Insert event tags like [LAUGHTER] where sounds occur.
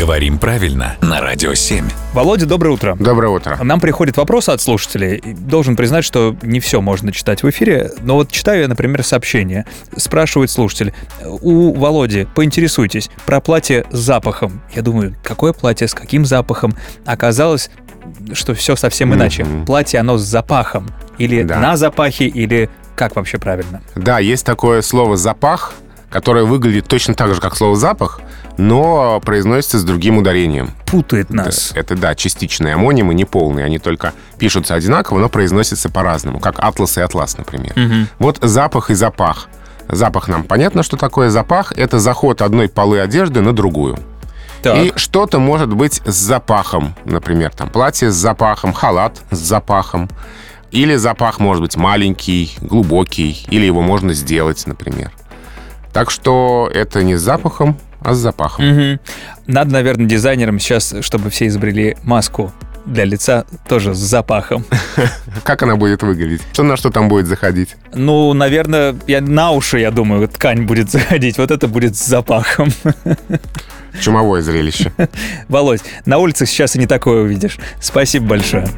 Говорим правильно на Радио 7. Володя, доброе утро. Доброе утро. Нам приходят вопросы от слушателей. Должен признать, что не все можно читать в эфире, но вот читаю я, например, сообщение. Спрашивает слушатель. У Володи, поинтересуйтесь, про платье с запахом. Я думаю, какое платье, с каким запахом? Оказалось, что все совсем иначе. Мгм. Платье, оно с запахом. Или Да. на запахе, или как вообще правильно? Да, есть такое слово «запах», которое выглядит точно так же, как слово «запах», но произносится с другим ударением. Путает нас. Это, да, частичные амонимы, не полные. Они только пишутся одинаково, но произносятся по-разному, как «атлас» и «атлас», например. Мгм. Вот запах и запах. Запах нам понятно, что такое запах. Это заход одной полы одежды на другую. Так. И что-то может быть с запахом. Например, там платье с запахом, халат с запахом. Или запах может быть маленький, глубокий, или его можно сделать, например. Так что это не с запахом, а с запахом. Мгм. Надо, наверное, дизайнерам сейчас, чтобы все изобрели маску для лица тоже с запахом. [LAUGHS] Как она будет выглядеть? Что на что там будет заходить? Ну, наверное, я, на уши, я думаю, ткань будет [LAUGHS] заходить. Вот это будет с запахом. [LAUGHS] Чумовое зрелище. Володь, на улице сейчас и не такое увидишь. Спасибо большое.